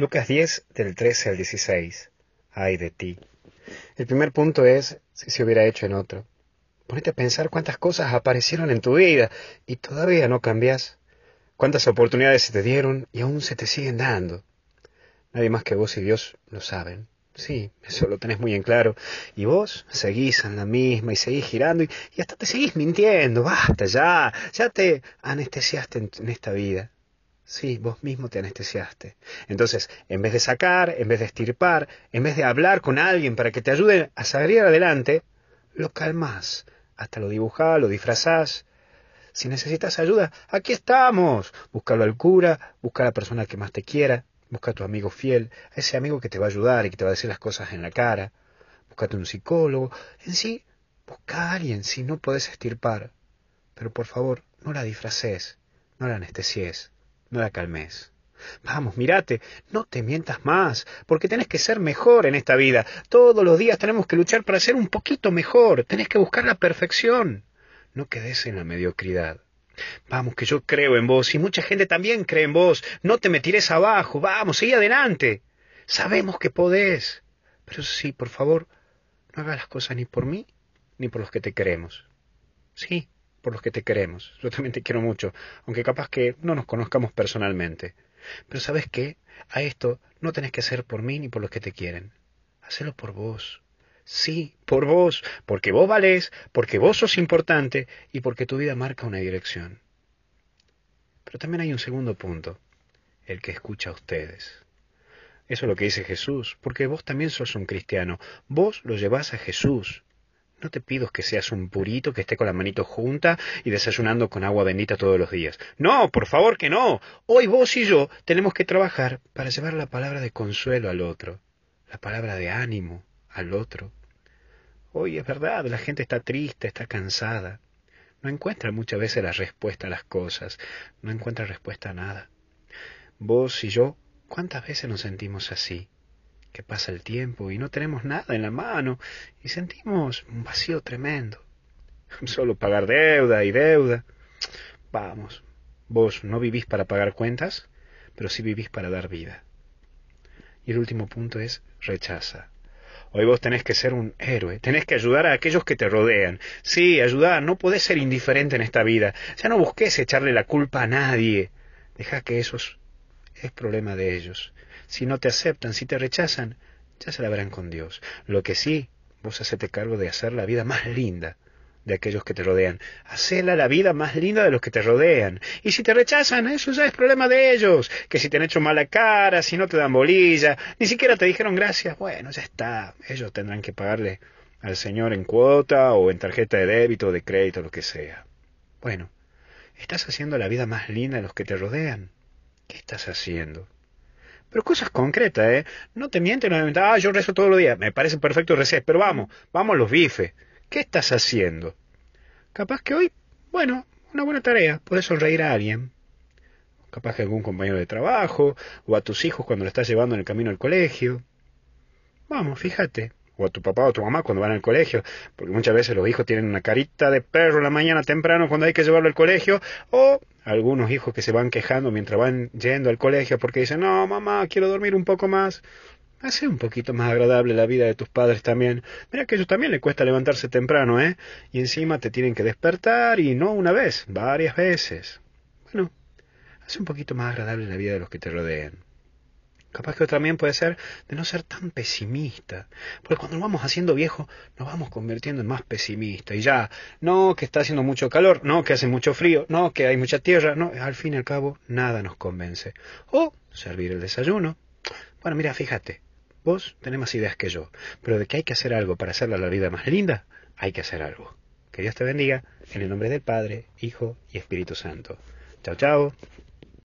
Lucas 10 del 13 al 16. Ay de ti. El primer punto es si se hubiera hecho en otro. Ponete a pensar cuántas cosas aparecieron en tu vida y todavía no cambias. Cuántas oportunidades se te dieron y aún se te siguen dando. Nadie más que vos y Dios lo saben. Sí, eso lo tenés muy en claro. Y vos seguís en la misma y seguís girando y, hasta te seguís mintiendo. Basta ya, ya te anestesiaste en esta vida. Sí, vos mismo te anestesiaste. Entonces, en vez de sacar, en vez de estirpar, en vez de hablar con alguien para que te ayude a salir adelante, lo calmás, hasta lo dibujás, lo disfrazás. Si necesitas ayuda, aquí estamos. Búscalo al cura, busca a la persona que más te quiera, busca a tu amigo fiel, a ese amigo que te va a ayudar y que te va a decir las cosas en la cara. Búscate un psicólogo. En sí, busca a alguien si no puedes estirpar. Pero por favor, no la disfraces, no la anestesies no la calmes. Vamos, mírate, no te mientas más, porque tenés que ser mejor en esta vida. Todos los días tenemos que luchar para ser un poquito mejor, tenés que buscar la perfección. No quedes en la mediocridad. Vamos, que yo creo en vos y mucha gente también cree en vos. No te me tires abajo, vamos, sigue adelante. Sabemos que podés. Pero sí, por favor, no hagas las cosas ni por mí ni por los que te queremos. Sí, por los que te queremos. Yo también te quiero mucho, aunque capaz que no nos conozcamos personalmente. Pero sabes qué, a esto no tenés que hacer por mí ni por los que te quieren. Hacelo por vos. Sí, por vos, porque vos valés, porque vos sos importante y porque tu vida marca una dirección. Pero también hay un segundo punto, el que escucha a ustedes. Eso es lo que dice Jesús, porque vos también sos un cristiano, vos lo llevás a Jesús, no te pido que seas un purito que esté con la manito junta y desayunando con agua bendita todos los días. No, por favor que no. Hoy vos y yo tenemos que trabajar para llevar la palabra de consuelo al otro, la palabra de ánimo al otro. Hoy es verdad, la gente está triste, está cansada. No encuentra muchas veces la respuesta a las cosas, no encuentra respuesta a nada. Vos y yo, ¿cuántas veces nos sentimos así? Que pasa el tiempo y no tenemos nada en la mano y sentimos un vacío tremendo. Solo pagar deuda y deuda. Vamos, vos no vivís para pagar cuentas, pero sí vivís para dar vida. Y el último punto es rechaza. Hoy vos tenés que ser un héroe, tenés que ayudar a aquellos que te rodean. Sí, ayudar, no podés ser indiferente en esta vida. Ya no busques echarle la culpa a nadie. Deja que eso es problema de ellos. Si no te aceptan, si te rechazan, ya se la verán con Dios. Lo que sí, vos hacete cargo de hacer la vida más linda de aquellos que te rodean. Hacela la vida más linda de los que te rodean. Y si te rechazan, eso ya es problema de ellos. Que si te han hecho mala cara, si no te dan bolilla, ni siquiera te dijeron gracias, bueno, ya está. Ellos tendrán que pagarle al Señor en cuota o en tarjeta de débito o de crédito, lo que sea. Bueno, estás haciendo la vida más linda de los que te rodean. ¿Qué estás haciendo? Pero cosas concretas, ¿eh? No te mienten, no te ah, yo rezo todos los días. Me parece perfecto recés, pero vamos, vamos los bifes. ¿Qué estás haciendo? Capaz que hoy, bueno, una buena tarea, puedes sonreír a alguien. Capaz que algún compañero de trabajo, o a tus hijos cuando lo estás llevando en el camino al colegio. Vamos, fíjate o a tu papá o tu mamá cuando van al colegio, porque muchas veces los hijos tienen una carita de perro en la mañana temprano cuando hay que llevarlo al colegio, o algunos hijos que se van quejando mientras van yendo al colegio porque dicen, no, mamá, quiero dormir un poco más. Hace un poquito más agradable la vida de tus padres también. Mira que a ellos también les cuesta levantarse temprano, ¿eh? Y encima te tienen que despertar y no una vez, varias veces. Bueno, hace un poquito más agradable la vida de los que te rodean. Capaz que también puede ser de no ser tan pesimista. Porque cuando nos vamos haciendo viejo, nos vamos convirtiendo en más pesimistas. Y ya, no que está haciendo mucho calor, no que hace mucho frío, no que hay mucha tierra, no, al fin y al cabo, nada nos convence. O servir el desayuno. Bueno, mira, fíjate, vos tenés más ideas que yo, pero de que hay que hacer algo para hacerla la vida más linda, hay que hacer algo. Que Dios te bendiga, en el nombre del Padre, Hijo y Espíritu Santo. Chao, chao.